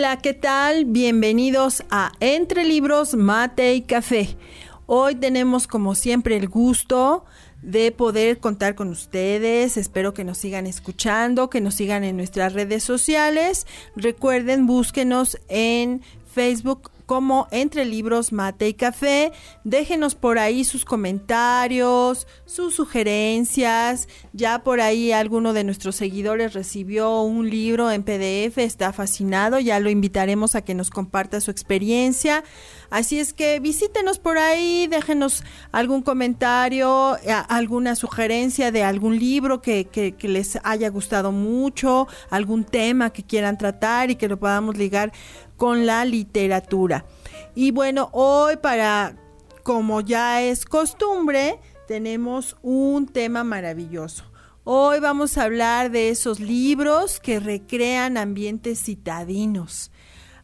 Hola, ¿qué tal? Bienvenidos a Entre Libros, Mate y Café. Hoy tenemos como siempre el gusto de poder contar con ustedes. Espero que nos sigan escuchando, que nos sigan en nuestras redes sociales. Recuerden, búsquenos en Facebook como Entre Libros, Mate y Café. Déjenos por ahí sus comentarios, sus sugerencias. Ya por ahí alguno de nuestros seguidores recibió un libro en PDF, está fascinado. Ya lo invitaremos a que nos comparta su experiencia. Así es que visítenos por ahí, déjenos algún comentario, alguna sugerencia de algún libro que, que, que les haya gustado mucho, algún tema que quieran tratar y que lo podamos ligar con la literatura. Y bueno, hoy para, como ya es costumbre, tenemos un tema maravilloso. Hoy vamos a hablar de esos libros que recrean ambientes citadinos,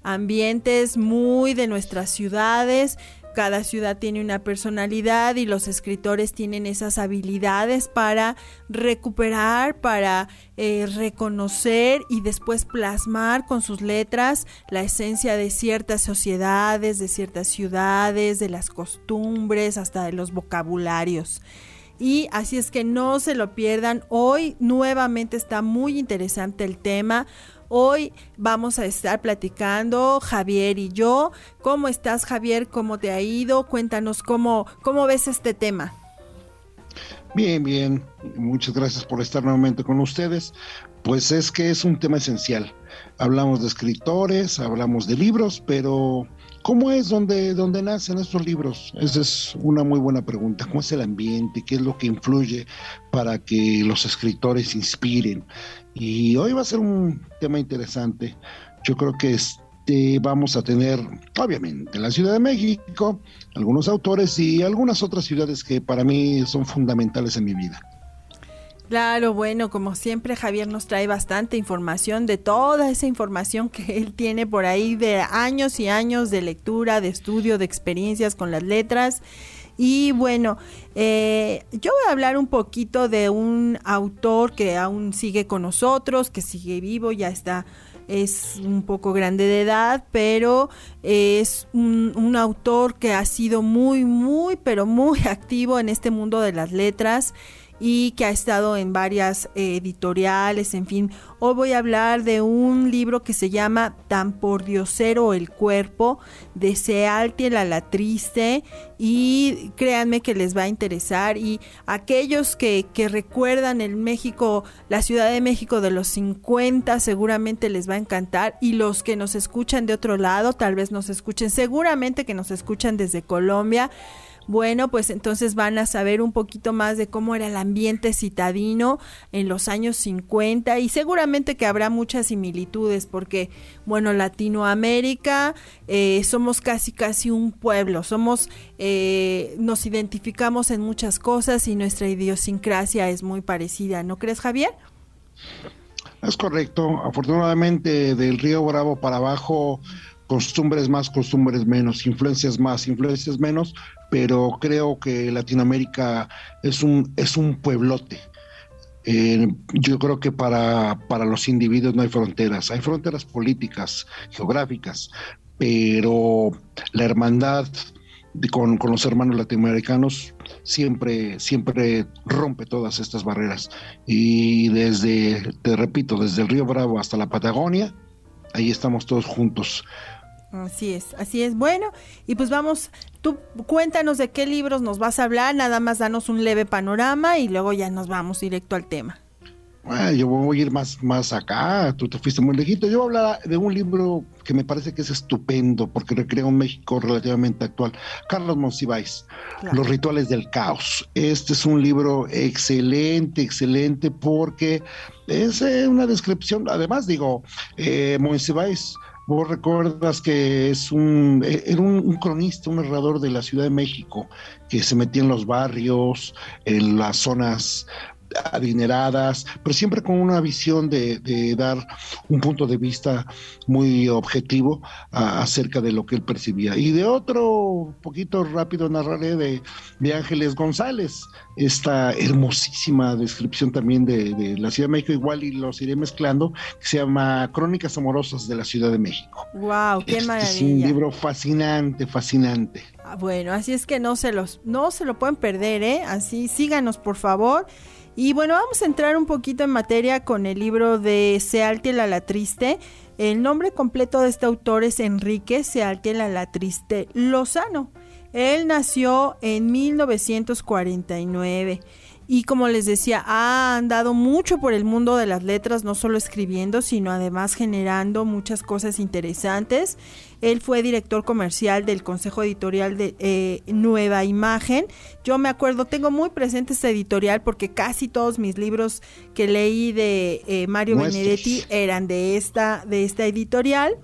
ambientes muy de nuestras ciudades, cada ciudad tiene una personalidad y los escritores tienen esas habilidades para recuperar, para eh, reconocer y después plasmar con sus letras la esencia de ciertas sociedades, de ciertas ciudades, de las costumbres, hasta de los vocabularios. Y así es que no se lo pierdan. Hoy nuevamente está muy interesante el tema. Hoy vamos a estar platicando Javier y yo. ¿Cómo estás Javier? ¿Cómo te ha ido? Cuéntanos cómo, cómo ves este tema. Bien, bien. Muchas gracias por estar nuevamente con ustedes. Pues es que es un tema esencial. Hablamos de escritores, hablamos de libros, pero ¿cómo es donde, donde nacen estos libros? Esa es una muy buena pregunta. ¿Cómo es el ambiente? ¿Qué es lo que influye para que los escritores inspiren? Y hoy va a ser un tema interesante. Yo creo que este, vamos a tener, obviamente, la Ciudad de México, algunos autores y algunas otras ciudades que para mí son fundamentales en mi vida. Claro, bueno, como siempre Javier nos trae bastante información de toda esa información que él tiene por ahí de años y años de lectura, de estudio, de experiencias con las letras. Y bueno, eh, yo voy a hablar un poquito de un autor que aún sigue con nosotros, que sigue vivo, ya está, es un poco grande de edad, pero es un, un autor que ha sido muy, muy, pero muy activo en este mundo de las letras y que ha estado en varias eh, editoriales, en fin. Hoy voy a hablar de un libro que se llama Tan por Diosero el cuerpo, de Sealtiel a la triste, y créanme que les va a interesar. Y aquellos que, que recuerdan el México, la Ciudad de México de los 50, seguramente les va a encantar. Y los que nos escuchan de otro lado, tal vez nos escuchen, seguramente que nos escuchan desde Colombia bueno, pues entonces van a saber un poquito más de cómo era el ambiente citadino en los años 50 y seguramente que habrá muchas similitudes porque, bueno, Latinoamérica eh, somos casi casi un pueblo, somos, eh, nos identificamos en muchas cosas y nuestra idiosincrasia es muy parecida, ¿no crees Javier? Es correcto, afortunadamente del río Bravo para abajo costumbres más, costumbres menos, influencias más, influencias menos, pero creo que Latinoamérica es un, es un pueblote. Eh, yo creo que para, para los individuos no hay fronteras, hay fronteras políticas, geográficas, pero la hermandad con, con, los hermanos latinoamericanos siempre, siempre rompe todas estas barreras. Y desde, te repito, desde el río Bravo hasta la Patagonia, ahí estamos todos juntos. Así es, así es. Bueno, y pues vamos, tú cuéntanos de qué libros nos vas a hablar, nada más danos un leve panorama y luego ya nos vamos directo al tema. yo voy a ir más, más acá, tú te fuiste muy lejito. Yo voy a hablar de un libro que me parece que es estupendo porque recrea un México relativamente actual. Carlos Monsiváis, Los rituales del caos. Este es un libro excelente, excelente porque es eh, una descripción, además digo, eh, Monsiváis Vos recuerdas que es un, era un, cronista, un narrador de la Ciudad de México, que se metía en los barrios, en las zonas adineradas, pero siempre con una visión de, dar un punto de vista muy objetivo acerca de lo que él percibía. Y de otro, poquito rápido narraré de, de Ángeles González, esta hermosísima descripción también de, la Ciudad de México, igual y los iré mezclando, que se llama Crónicas Amorosas de la Ciudad de México. ¡Wow! ¡Qué maravilla! Es un libro fascinante, fascinante. Ah, bueno, así es que no se los, no se lo pueden perder, ¿eh? Así, síganos por favor. Y bueno, vamos a entrar un poquito en materia con el libro de Sealtiel a la Triste. El nombre completo de este autor es Enrique Sealtiel a Lozano. Él nació en 1949 y como les decía, ha andado mucho por el mundo de las letras, no solo escribiendo, sino además generando muchas cosas interesantes. Él fue director comercial del Consejo Editorial de eh, Nueva Imagen. Yo me acuerdo, tengo muy presente este editorial porque casi todos mis libros que leí de eh, Mario Benedetti eran de esta, de esta editorial.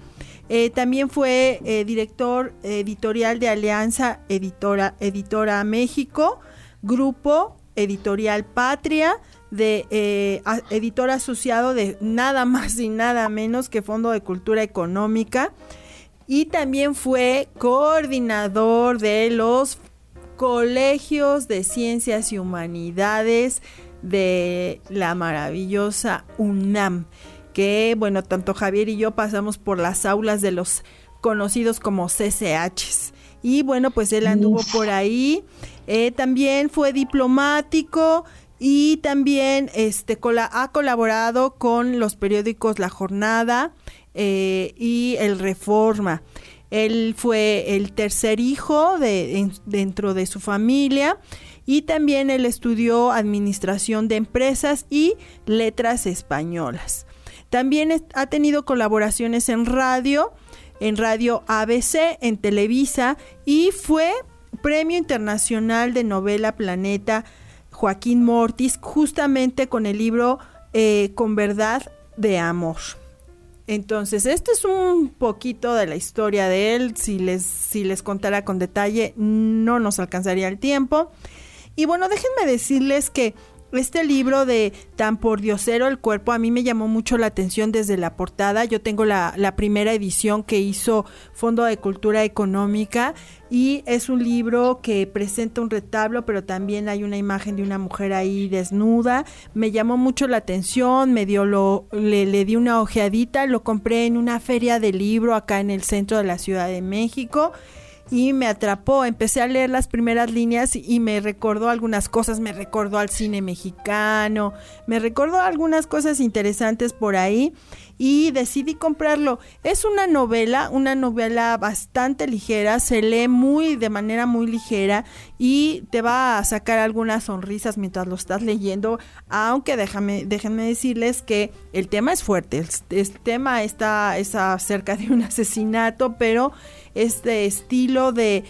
Eh, también fue director editorial de Alianza Editora, Editora México, Grupo Editorial Patria, de eh, editor asociado de nada más y nada menos que Fondo de Cultura Económica. Y también fue coordinador de los colegios de ciencias y humanidades de la maravillosa UNAM. Que bueno, tanto Javier y yo pasamos por las aulas de los conocidos como CCHs. Y bueno, pues él anduvo por ahí eh, también fue diplomático y también este, ha colaborado con los periódicos La Jornada eh, y El Reforma. Él fue el tercer hijo de, dentro de su familia y también él estudió administración de empresas y letras españolas. También ha tenido colaboraciones en radio, en radio ABC, en Televisa y fue Premio Internacional de Novela Planeta Joaquín Mortis, justamente con el libro eh, Con Verdad de Amor. Entonces, este es un poquito de la historia de él. Si les, si les contara con detalle, no nos alcanzaría el tiempo. Y bueno, déjenme decirles que este libro de Tan por Diosero el cuerpo a mí me llamó mucho la atención desde la portada. Yo tengo la, la, primera edición que hizo Fondo de Cultura Económica y es un libro que presenta un retablo, pero también hay una imagen de una mujer ahí desnuda. Me llamó mucho la atención, me dio lo, le, le di una ojeadita, lo compré en una feria de libro acá en el centro de la Ciudad de México y me atrapó. Empecé a leer las primeras líneas y me recordó algunas cosas, me recordó al cine mexicano, me recordó algunas cosas interesantes por ahí y decidí comprarlo. Es una novela, una novela bastante ligera, se lee muy de manera muy ligera y te va a sacar algunas sonrisas mientras lo estás leyendo, aunque déjame, déjenme decirles que el tema es fuerte, el, tema está es acerca de un asesinato, pero este estilo de,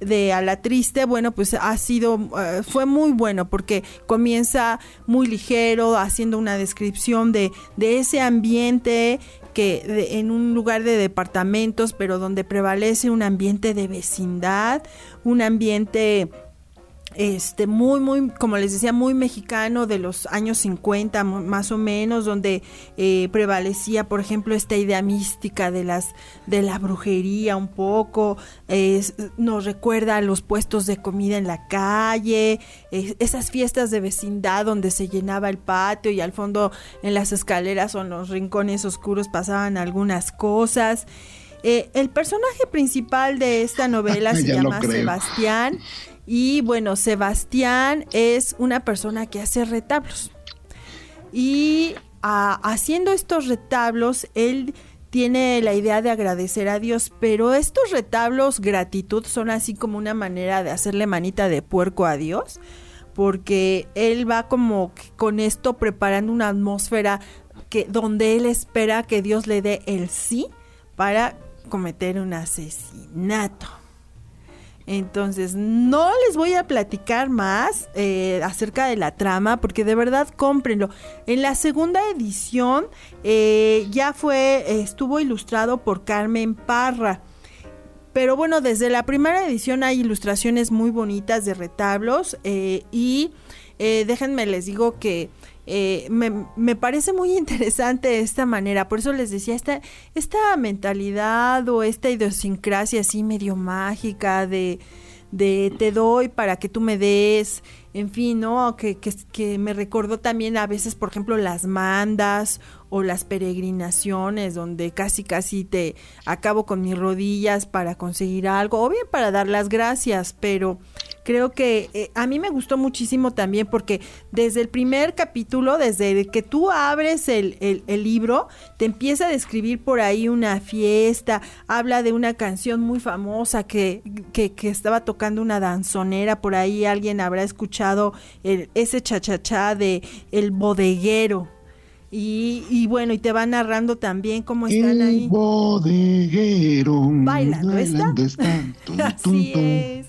de a la triste, bueno, pues ha sido, eh, fue muy bueno porque comienza muy ligero, haciendo una descripción de, de ese ambiente que en un lugar de departamentos, pero donde prevalece un ambiente de vecindad, un ambiente este muy muy como les decía muy mexicano de los años 50 más o menos donde eh, prevalecía por ejemplo esta idea mística de las de la brujería un poco nos recuerda a los puestos de comida en la calle esas fiestas de vecindad donde se llenaba el patio y al fondo en las escaleras o en los rincones oscuros pasaban algunas cosas. Eh, el personaje principal de esta novela se llama Sebastián y bueno, Sebastián es una persona que hace retablos. Y haciendo estos retablos, él tiene la idea de agradecer a Dios, pero estos retablos gratitud son así como una manera de hacerle manita de puerco a Dios porque él va como con esto preparando una atmósfera que donde él espera que Dios le dé el sí para cometer un asesinato. Entonces, no les voy a platicar más eh, acerca de la trama, porque de verdad cómprenlo. En la segunda edición eh, ya fue, estuvo ilustrado por Carmen Parra. Pero bueno, desde la primera edición hay ilustraciones muy bonitas de retablos eh, y déjenme les digo que eh, me, parece muy interesante esta manera, por eso les decía, esta, esta mentalidad o esta idiosincrasia así medio mágica de, de te doy para que tú me des, en fin, ¿no? Que, que, me recordó también a veces, por ejemplo, las mandas o las peregrinaciones, donde casi, casi te acabo con mis rodillas para conseguir algo, o bien para dar las gracias, pero creo que eh, a mí me gustó muchísimo también porque desde el primer capítulo, desde que tú abres el, el, libro, te empieza a describir por ahí una fiesta, habla de una canción muy famosa que, que, que estaba tocando una danzonera, por ahí alguien habrá escuchado el, ese chachachá de El Bodeguero y, y, bueno, y te va narrando también cómo están el ahí. Bodeguero. Bailando, bailando está. Así es.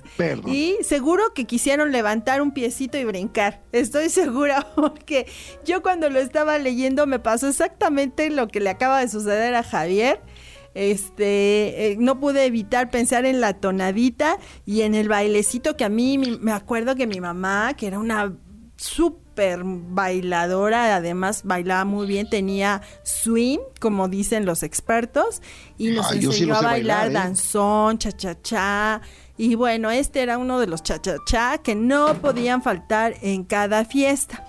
Y seguro que quisieron levantar un piecito y brincar. Estoy segura porque yo cuando lo estaba leyendo me pasó exactamente lo que le acaba de suceder a Javier. Este, eh, no pude evitar pensar en la tonadita y en el bailecito que a mí me acuerdo que mi mamá, que era una súper bailadora, además bailaba muy bien, tenía swing, como dicen los expertos, y nos enseñó a bailar, ¿eh? danzón, cha-cha-cha. Y bueno, este era uno de los cha-cha-cha que no podían faltar en cada fiesta.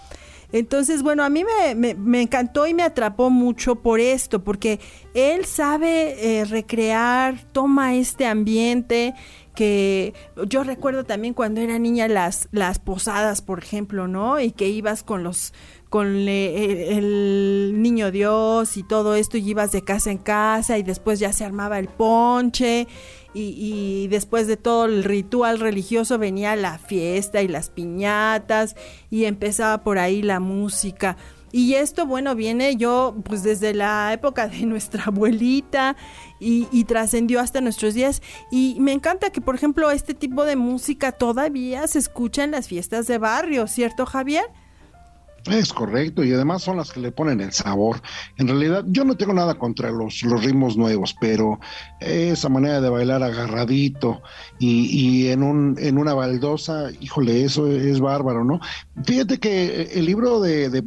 Entonces, bueno, a mí me, encantó y me atrapó mucho por esto, porque él sabe eh, recrear, toma este ambiente que yo recuerdo también cuando era niña las, las posadas, por ejemplo, ¿no? Y que ibas con los con el, niño Dios y todo esto y ibas de casa en casa y después ya se armaba el ponche y, y, después de todo el ritual religioso venía la fiesta y las piñatas y empezaba por ahí la música. Y esto, bueno, viene yo pues desde la época de nuestra abuelita y, y trascendió hasta nuestros días. Y me encanta que, por ejemplo, este tipo de música todavía se escucha en las fiestas de barrio, ¿cierto, Javier? Es correcto, y además son las que le ponen el sabor. En realidad, yo no tengo nada contra los, los ritmos nuevos, pero esa manera de bailar agarradito y, y en, un, en una baldosa, híjole, eso es bárbaro, ¿no? Fíjate que el libro de, de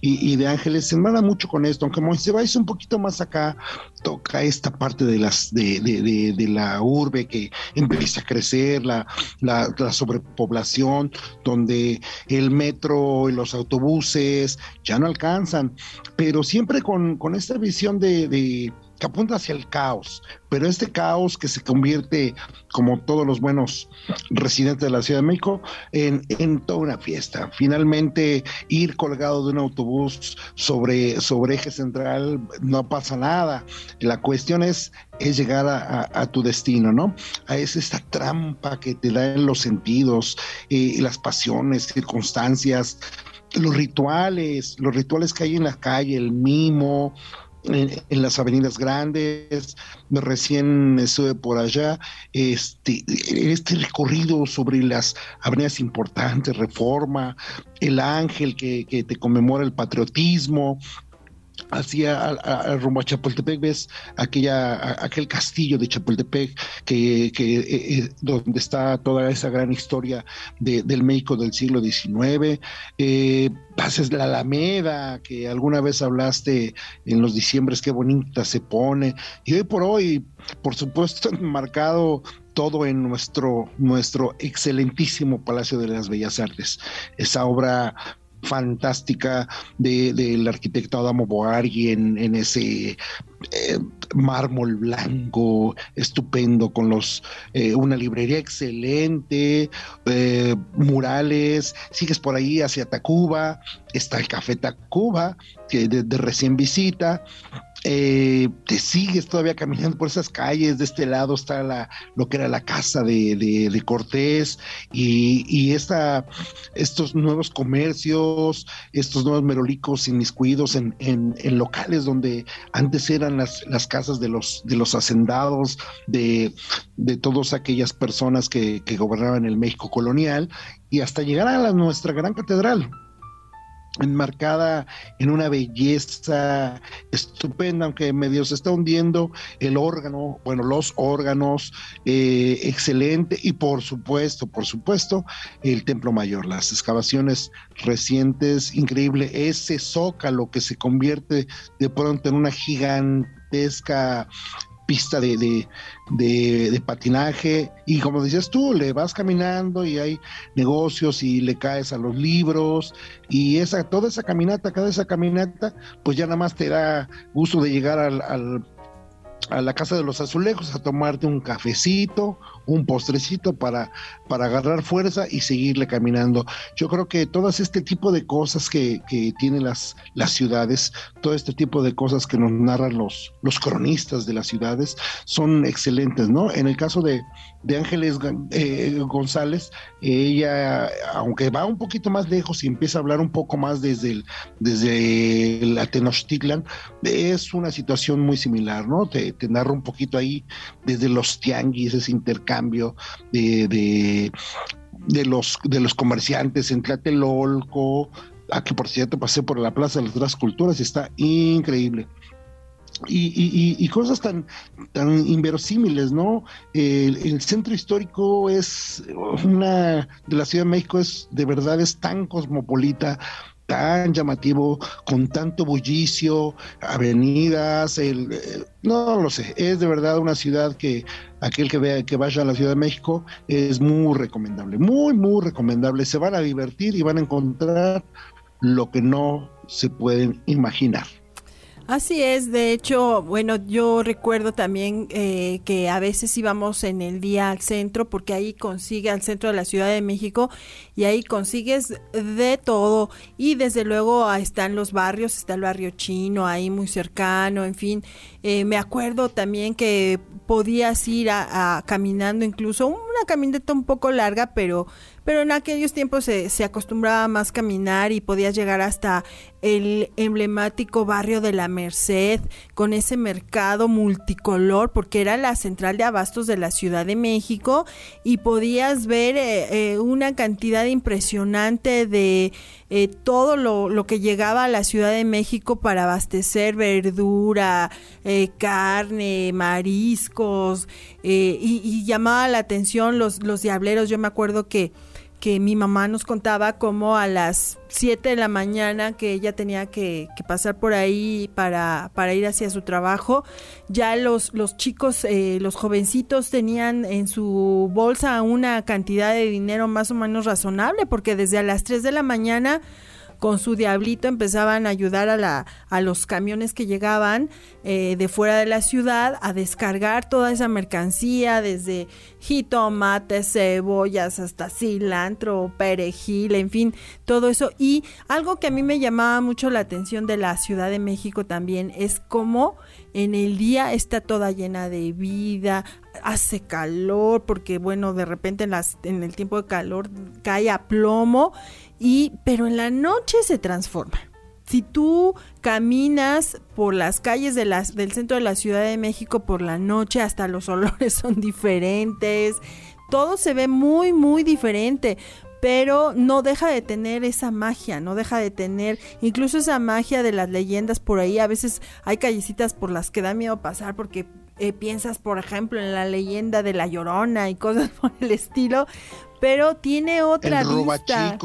y, y, de Ángeles se enmana mucho con esto, aunque Moisés un poquito más acá toca esta parte de las de, de, de, la urbe que empieza a crecer, la, la, la sobrepoblación, donde el metro los autobuses ya no alcanzan, pero siempre con, con esta visión de, de, que apunta hacia el caos, pero este caos que se convierte, como todos los buenos residentes de la Ciudad de México, en, en toda una fiesta. Finalmente, ir colgado de un autobús sobre, sobre eje central no pasa nada. La cuestión es, es llegar a, tu destino, ¿no? Es esta trampa que te da en los sentidos, eh, las pasiones, circunstancias, los rituales, los rituales que hay en la calle, el mimo, en, las avenidas grandes, recién estuve por allá, este, este recorrido sobre las avenidas importantes, Reforma, el ángel que, que te conmemora el patriotismo, hacia rumbo a Chapultepec ves aquella aquel castillo de Chapultepec que, que eh, eh, donde está toda esa gran historia del México del siglo XIX eh, pases la Alameda que alguna vez hablaste en los diciembres qué bonita se pone y hoy por hoy por supuesto marcado todo en nuestro, nuestro excelentísimo Palacio de las Bellas Artes. Esa obra fantástica del arquitecto Adamo Boari en, ese eh, mármol blanco estupendo con los eh, una librería excelente eh, murales sigues por ahí hacia Tacuba está el café Tacuba que de, recién visita eh, te sigues todavía caminando por esas calles, de este lado está la, lo que era la casa de, de, Cortés y, y esta, estos nuevos comercios, estos nuevos merolicos inmiscuidos en, en, en, locales donde antes eran las, las casas de los, de los hacendados, de, de todas aquellas personas que, que gobernaban el México colonial y hasta llegar a nuestra gran catedral enmarcada en una belleza estupenda, aunque medio se está hundiendo el órgano, bueno, los órganos, eh, excelente, y por supuesto, por supuesto, el Templo Mayor, las excavaciones recientes, increíble, ese zócalo que se convierte de pronto en una gigantesca pista de, de, patinaje. Y como decías tú, le vas caminando y hay negocios y le caes a los libros. Y esa toda esa caminata, cada esa caminata, pues ya nada más te da gusto de llegar al a la casa de los azulejos a tomarte un cafecito, un postrecito para, para agarrar fuerza y seguirle caminando. Yo creo que todas este tipo de cosas que, que tienen las, las ciudades, todo este tipo de cosas que nos narran los, los cronistas de las ciudades, son excelentes, ¿no? En el caso de, de Ángeles eh, González, ella, aunque va un poquito más lejos y empieza a hablar un poco más desde el, desde el Tenochtitlan, es una situación muy similar, ¿no? Te, te narra un poquito ahí desde los tianguis, ese intercambio de, de, los, de los comerciantes en Tlatelolco, ah, por cierto pasé por la Plaza de las Tres Culturas y está increíble. Y, y, cosas tan, tan inverosímiles, ¿no? El, el, centro histórico es una de la Ciudad de México, es de verdad es tan cosmopolita, tan llamativo, con tanto bullicio, avenidas, el, no lo sé, es de verdad una ciudad que aquel que vea que vaya a la Ciudad de México es muy recomendable, muy muy recomendable, se van a divertir y van a encontrar lo que no se pueden imaginar. Así es, de hecho, bueno, yo recuerdo también eh, que a veces íbamos en el día al centro, porque ahí consigue al centro de la Ciudad de México y ahí consigues de todo. Y desde luego están los barrios, está el barrio chino ahí muy cercano, en fin. Eh, me acuerdo también que podías ir a, caminando incluso una caminata un poco larga, pero pero en aquellos tiempos se, se, acostumbraba más caminar y podías llegar hasta el emblemático barrio de la Merced con ese mercado multicolor porque era la central de abastos de la Ciudad de México y podías ver eh, eh, una cantidad impresionante de eh, todo lo, lo, que llegaba a la Ciudad de México para abastecer verdura, carne, mariscos y, y, llamaba la atención los, los diableros. Yo me acuerdo que que mi mamá nos contaba como a las 7 de la mañana que ella tenía que, pasar por ahí para, para, ir hacia su trabajo, ya los, los chicos, eh, los jovencitos tenían en su bolsa una cantidad de dinero más o menos razonable, porque desde a las 3 de la mañana con su diablito empezaban a ayudar a, la, los camiones que llegaban eh, de fuera de la ciudad a descargar toda esa mercancía, desde jitomates, cebollas, hasta cilantro, perejil, en fin, todo eso. Y algo que a mí me llamaba mucho la atención de la Ciudad de México también es cómo en el día está toda llena de vida, hace calor, porque bueno, de repente en, el tiempo de calor cae a plomo y pero en la noche se transforma. Si tú caminas por las calles del centro de la Ciudad de México por la noche, hasta los olores son diferentes, todo se ve muy, muy diferente pero no deja de tener esa magia, no deja de tener incluso esa magia de las leyendas por ahí. A veces hay callecitas por las que da miedo pasar porque eh, piensas, por ejemplo, en la leyenda de la Llorona y cosas por el estilo, pero tiene otra el vista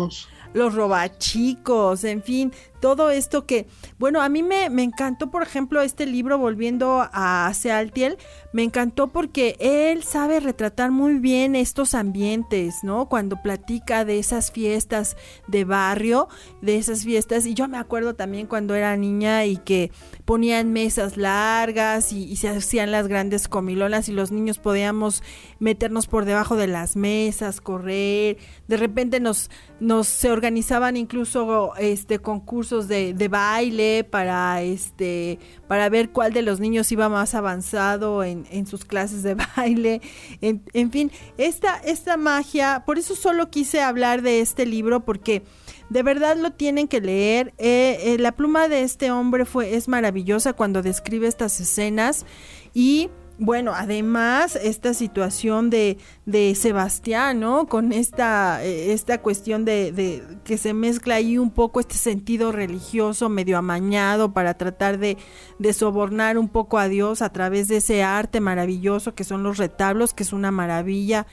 los robachicos, en fin, todo esto que, bueno, a mí me, me encantó, por ejemplo, este libro, volviendo a Sealtiel, me encantó porque él sabe retratar muy bien estos ambientes, ¿no? Cuando platica de esas fiestas de barrio, de esas fiestas, y yo me acuerdo también cuando era niña y que ponían mesas largas y, y se hacían las grandes comilonas y los niños podíamos meternos por debajo de las mesas, correr, de repente nos, nos se organizaban incluso este concursos de, baile, para este, para ver cuál de los niños iba más avanzado en, sus clases de baile. En, fin, esta, esta magia, por eso solo quise hablar de este libro, porque de verdad lo tienen que leer. Eh, eh, la pluma de este hombre fue, es maravillosa cuando describe estas escenas y bueno, además, esta situación de, de Sebastián, ¿no? Con esta, eh, esta cuestión de, de, que se mezcla ahí un poco este sentido religioso medio amañado para tratar de, de sobornar un poco a Dios a través de ese arte maravilloso que son los retablos, que es una maravilla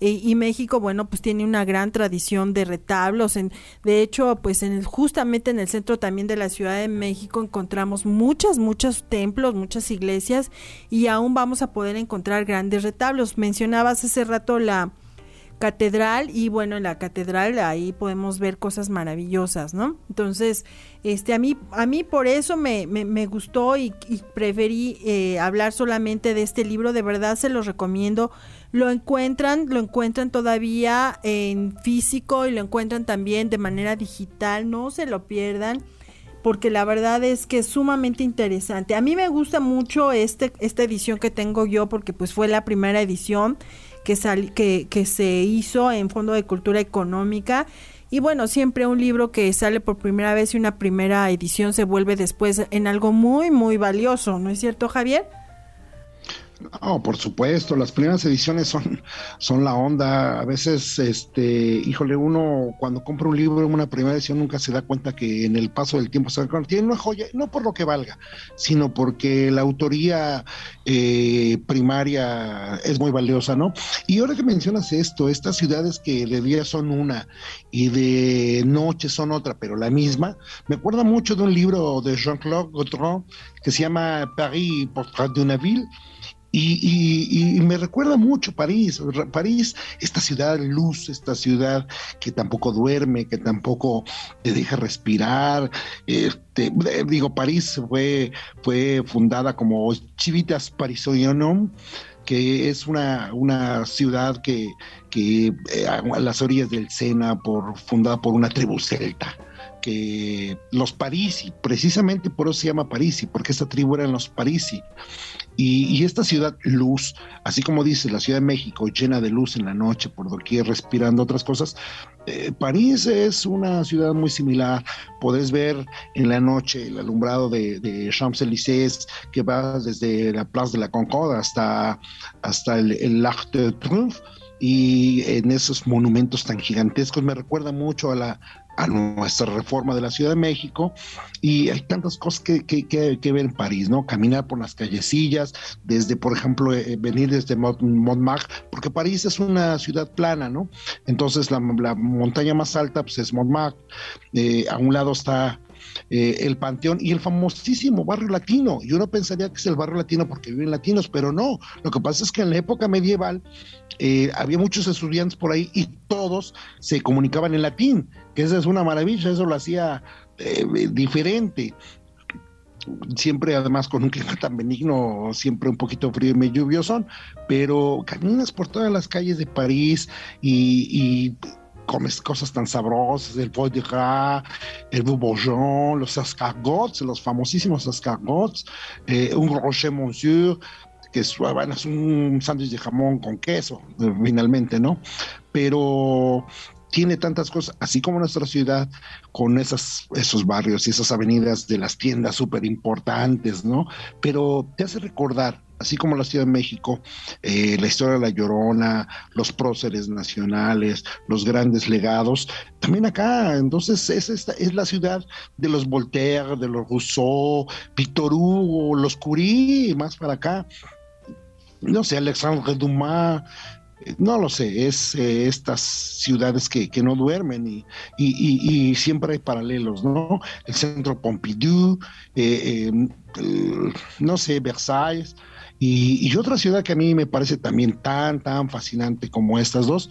y México, bueno, pues tiene una gran tradición de retablos. En, de hecho, pues en justamente en el centro también de la Ciudad de México encontramos muchas, muchos templos, muchas iglesias y aún vamos a poder encontrar grandes retablos. Mencionabas hace rato la catedral y bueno, en la catedral ahí podemos ver cosas maravillosas, ¿no? Entonces, este, a mí, a mí por eso me, me, gustó y, preferí eh, hablar solamente de este libro, de verdad se los recomiendo. Lo encuentran, lo encuentran todavía en físico y lo encuentran también de manera digital, no se lo pierdan porque la verdad es que es sumamente interesante. A mí me gusta mucho este, esta edición que tengo yo porque pues fue la primera edición que, que, que se hizo en Fondo de Cultura Económica. Y bueno, siempre un libro que sale por primera vez y una primera edición se vuelve después en algo muy, muy valioso, ¿no es cierto, Javier? No, por supuesto, las primeras ediciones son, son la onda. A veces, este, híjole, uno cuando compra un libro en una primera edición nunca se da cuenta que en el paso del tiempo se tiene una joya, no por lo que valga, sino porque la autoría eh, primaria es muy valiosa, ¿no? Y ahora que mencionas esto, estas ciudades que de día son una y de noche son otra, pero la misma, me acuerda mucho de un libro de Jean-Claude Gaudron que se llama Paris, Portrait de una ville y, me recuerda mucho París, París, esta ciudad luz, esta ciudad que tampoco duerme, que tampoco te deja respirar. Este, digo, París fue, fue fundada como Chivitas Parisoyonum, que es una, una ciudad que, que eh, a las orillas del Sena, por, fundada por una tribu celta que los Parisi, precisamente por eso se llama Parisi, porque esta tribu eran los Parisi. Y, esta ciudad luz, así como dice la Ciudad de México, llena de luz en la noche, por doquier respirando otras cosas, eh, París es una ciudad muy similar. Podés ver en la noche el alumbrado de, Champs-Élysées que va desde la Place de la Concorde hasta, hasta el, el Arc de Triomphe y en esos monumentos tan gigantescos me recuerda mucho a la, a nuestra reforma de la Ciudad de México y hay tantas cosas que, que, ver en París, ¿no? Caminar por las callecillas, desde, por ejemplo, eh, venir desde Montmartre, porque París es una ciudad plana, ¿no? Entonces la, montaña más alta pues, es Montmartre, eh, a un lado está eh, el Panteón y el famosísimo barrio latino. Y uno pensaría que es el barrio latino porque viven latinos, pero no. Lo que pasa es que en la época medieval eh, había muchos estudiantes por ahí y todos se comunicaban en latín, que esa es una maravilla, eso lo hacía eh, diferente siempre además con un clima tan benigno, siempre un poquito frío y medio lluvioso, pero caminas por todas las calles de París y, comes cosas tan sabrosas, el foie de gras, el bourgeon, los escargots, los famosísimos escargots, eh, un rocher monsieur, que es, bueno, es un sándwich de jamón con queso, finalmente, ¿no? Pero tiene tantas cosas, así como nuestra ciudad, con esas, esos barrios y esas avenidas de las tiendas súper importantes, ¿no? Pero te hace recordar, así como la Ciudad de México, eh, la historia de la Llorona, los próceres nacionales, los grandes legados, también acá, entonces es, esta, es la ciudad de los Voltaire, de los Rousseau, Victor Hugo, los Curie, más para acá, no sé, Alexandre Dumas, eh, no lo sé, es eh, estas ciudades que, no duermen y, y, siempre hay paralelos, ¿no? El centro Pompidou, no sé, Versailles, y, otra ciudad que a mí me parece también tan, tan fascinante como estas dos,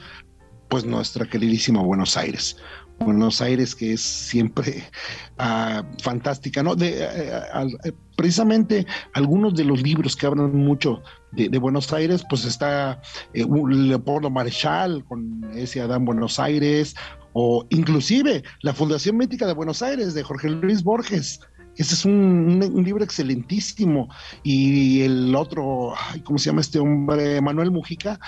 pues nuestra queridísima Buenos Aires. Buenos Aires que es siempre ah, fantástica, ¿no? De, precisamente algunos de los libros que hablan mucho de, Buenos Aires, pues está eh, Leopoldo Marechal con ese Adán Buenos Aires, o inclusive la Fundación Médica de Buenos Aires de Jorge Luis Borges, ese es un, libro excelentísimo. Y el otro, ¿cómo se llama este hombre? Manuel Mujica,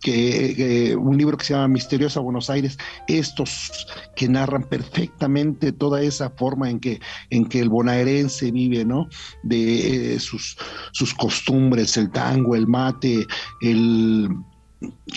que, un libro que se llama Misteriosa Buenos Aires. Estos que narran perfectamente toda esa forma en que, en que el bonaerense vive, ¿no? De eh, sus, sus costumbres, el tango, el mate, el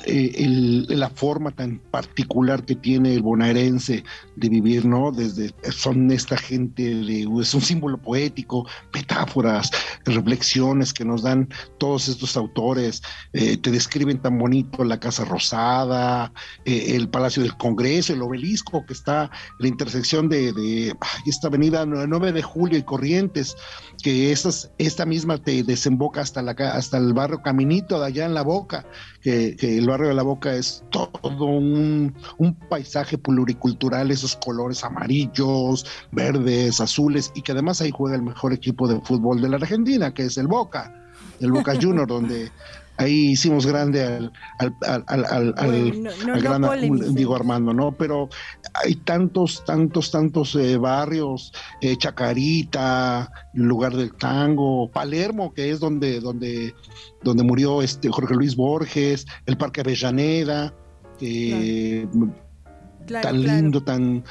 eh, la forma tan particular que tiene el bonaerense de vivir, ¿no? Desde son esta gente, de, es un símbolo poético, metáforas, reflexiones que nos dan todos estos autores, eh, te describen tan bonito la Casa Rosada, eh, el Palacio del Congreso, el obelisco que está en la intersección de, esta avenida 9 de Julio y Corrientes, que esta misma te desemboca hasta, la, hasta el barrio Caminito de allá en la Boca, que, el barrio de la Boca es todo un, paisaje pluricultural, esos colores amarillos, verdes, azules, y que además ahí juega el mejor equipo de fútbol de la Argentina, que es el Boca, el Boca Junior, donde ahí hicimos grande al, al, al, al, gran Diego Armando, ¿no? Pero hay tantos, tantos, tantos eh, barrios, eh, Chacarita, lugar del tango, Palermo, que es donde, donde, donde murió este Jorge Luis Borges, el Parque Avellaneda, tan lindo, tan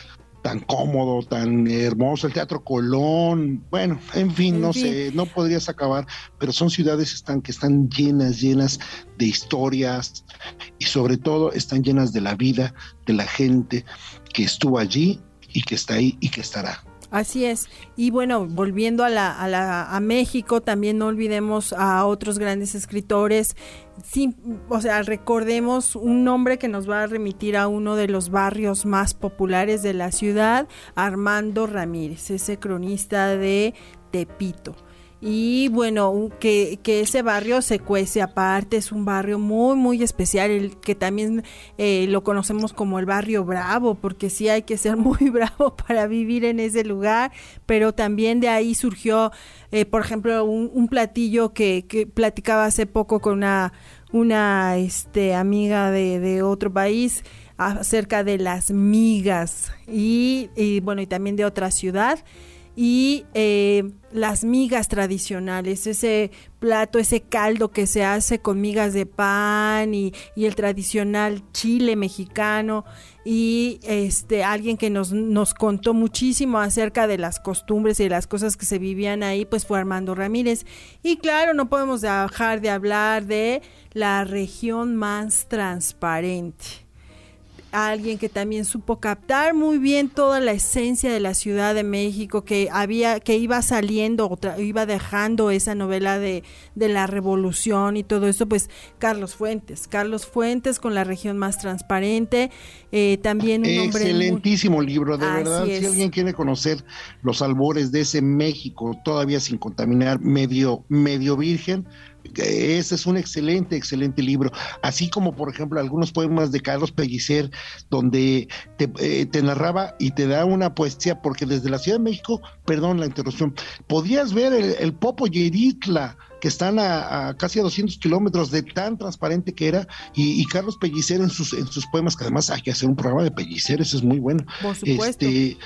tan cómodo, tan hermoso, el Teatro Colón, bueno, en fin, no sé, no podrías acabar, pero son ciudades están, que están llenas, llenas de historias y sobre todo están llenas de la vida de la gente que estuvo allí y que está ahí y que estará. Así es. Y bueno, volviendo a, la, a, la, a México, también no olvidemos a otros grandes escritores. O sea, recordemos un nombre que nos va a remitir a uno de los barrios más populares de la ciudad, Armando Ramírez, ese cronista de Tepito. Y bueno, que, que, ese barrio se cuece aparte, es un barrio muy, muy especial, el que también eh, lo conocemos como el barrio bravo, porque sí hay que ser muy bravo para vivir en ese lugar, pero también de ahí surgió, eh, por ejemplo, un, platillo que, platicaba hace poco con una, una este, amiga de, de otro país acerca de las migas y, y bueno, y también de otra ciudad y eh, las migas tradicionales, ese plato, ese caldo que se hace con migas de pan y, el tradicional chile mexicano y este alguien que nos, nos contó muchísimo acerca de las costumbres y de las cosas que se vivían ahí, pues fue Armando Ramírez. Y claro, no podemos dejar de hablar de la región más transparente alguien que también supo captar muy bien toda la esencia de la Ciudad de México, que había, que iba saliendo, iba dejando esa novela de, de la revolución y todo eso, pues Carlos Fuentes, Carlos Fuentes con la región más transparente, eh, también un hombre excelentísimo libro, de verdad, si alguien quiere conocer los albores de ese México todavía sin contaminar, medio, medio virgen, ese es un excelente, excelente libro. Así como, por ejemplo, algunos poemas de Carlos Pellicer, donde te, eh, narraba y te da una poesía, porque desde la Ciudad de México, perdón la interrupción, podías ver el, Popo Yeritla, que están a, casi a 200 kilómetros de tan transparente que era, y, Carlos Pellicer en sus, en sus poemas, que además hay que hacer un programa de Pellicer, eso es muy bueno. Por supuesto. Este,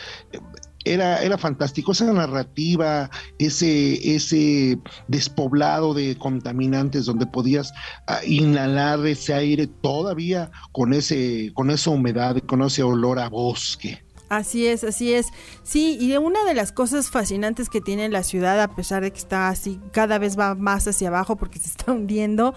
era, era fantástico, esa narrativa, ese, ese despoblado de contaminantes donde podías ah, inhalar ese aire todavía con, ese, con esa humedad, con ese olor a bosque. Así es, así es. Sí, y una de las cosas fascinantes que tiene la ciudad, a pesar de que está así, cada vez va más hacia abajo porque se está hundiendo,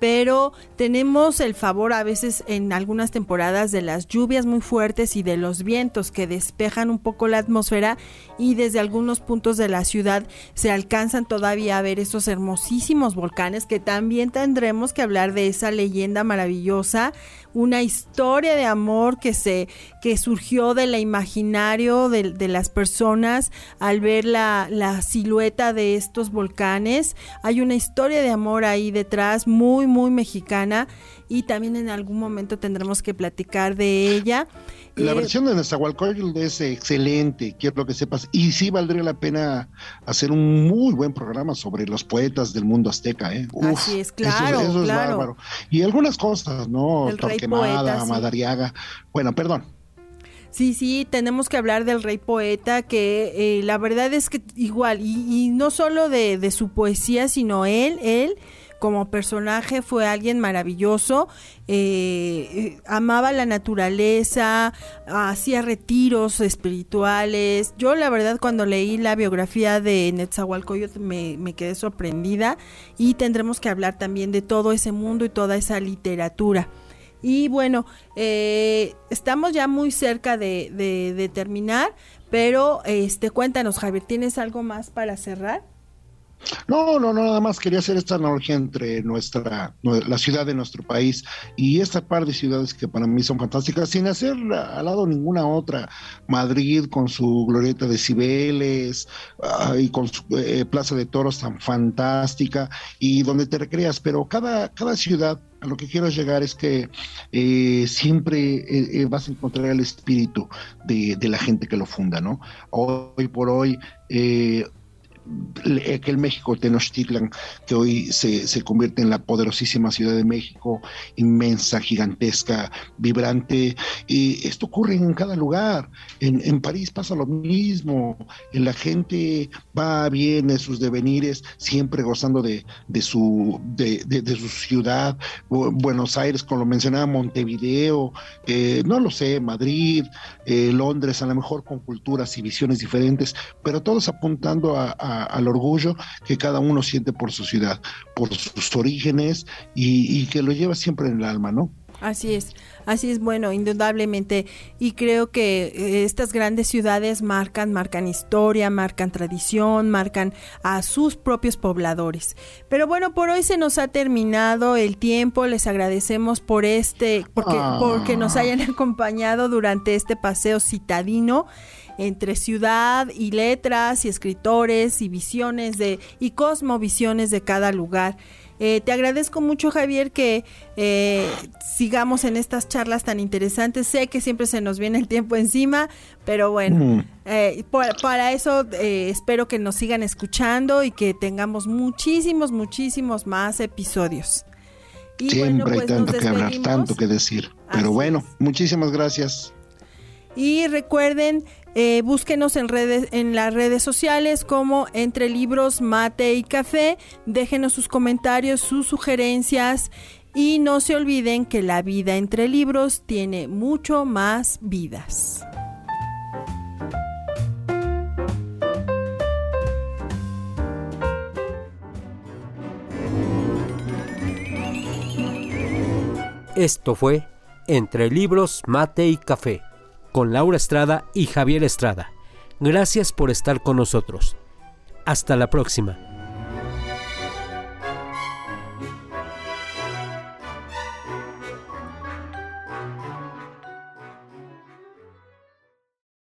pero tenemos el favor a veces en algunas temporadas de las lluvias muy fuertes y de los vientos que despejan un poco la atmósfera y desde algunos puntos de la ciudad se alcanzan todavía a ver esos hermosísimos volcanes que también tendremos que hablar de esa leyenda maravillosa, una historia de amor que se que surgió del imaginario de, de, las personas al ver la, la silueta de estos volcanes. Hay una historia de amor ahí detrás muy muy mexicana y también en algún momento tendremos que platicar de ella. La eh, versión de Nezahualcóyotl es excelente, quiero que sepas, y sí valdría la pena hacer un muy buen programa sobre los poetas del mundo azteca, ¿eh? Así es, claro, eso, es bárbaro. Y algunas cosas, ¿no? Torquemada, Madariaga. Bueno, perdón. Sí, sí, tenemos que hablar del rey poeta, que eh, la verdad es que igual, y, no solo de, de, su poesía, sino él, él como personaje fue alguien maravilloso, eh, amaba la naturaleza, hacía retiros espirituales. Yo la verdad cuando leí la biografía de Netzahualcoyot me, me quedé sorprendida y tendremos que hablar también de todo ese mundo y toda esa literatura. Y bueno, eh, estamos ya muy cerca de, de, terminar, pero este, cuéntanos, Javier, ¿tienes algo más para cerrar? No, no, no, nada más quería hacer esta analogía entre nuestra, la ciudad de nuestro país y esta par de ciudades que para mí son fantásticas, sin hacer al lado ninguna otra. Madrid con su glorieta de Cibeles y con su eh, Plaza de Toros tan fantástica y donde te recreas, pero cada, cada ciudad a lo que quiero llegar es que eh, siempre eh, vas a encontrar el espíritu de, de, la gente que lo funda, ¿no? Hoy por hoy, aquel México Tenochtitlan que hoy se, se, convierte en la poderosísima Ciudad de México, inmensa, gigantesca, vibrante. Y esto ocurre en cada lugar. En, en París pasa lo mismo. La gente va bien en sus devenires, siempre gozando de, de su, de, de, su ciudad. Buenos Aires, como lo mencionaba, Montevideo, eh, no lo sé, Madrid, eh, Londres, a lo mejor con culturas y visiones diferentes, pero todos apuntando a al orgullo que cada uno siente por su ciudad, por sus orígenes y, que lo lleva siempre en el alma, ¿no? Así es, así es, bueno, indudablemente. Y creo que eh, estas grandes ciudades marcan, marcan historia, marcan tradición, marcan a sus propios pobladores. Pero bueno, por hoy se nos ha terminado el tiempo. Les agradecemos por este, porque, porque nos ah. hayan acompañado durante este paseo citadino entre ciudad y letras y escritores y visiones de y cosmovisiones de cada lugar. Eh, te agradezco mucho, Javier, que eh, sigamos en estas charlas tan interesantes. Sé que siempre se nos viene el tiempo encima, pero bueno, eh, para eso espero que nos sigan escuchando y que tengamos muchísimos, muchísimos más episodios. siempre hay pues, tanto que hablar, tanto que decir. Pero bueno, muchísimas gracias. Y recuerden eh, búsquenos en, redes, en las redes sociales como Entre Libros, Mate y Café. Déjenos sus comentarios, sus sugerencias. Y no se olviden que la vida entre libros tiene mucho más vidas. Esto fue Entre Libros, Mate y Café con Laura Estrada y Javier Estrada. Gracias por estar con nosotros. Hasta la próxima.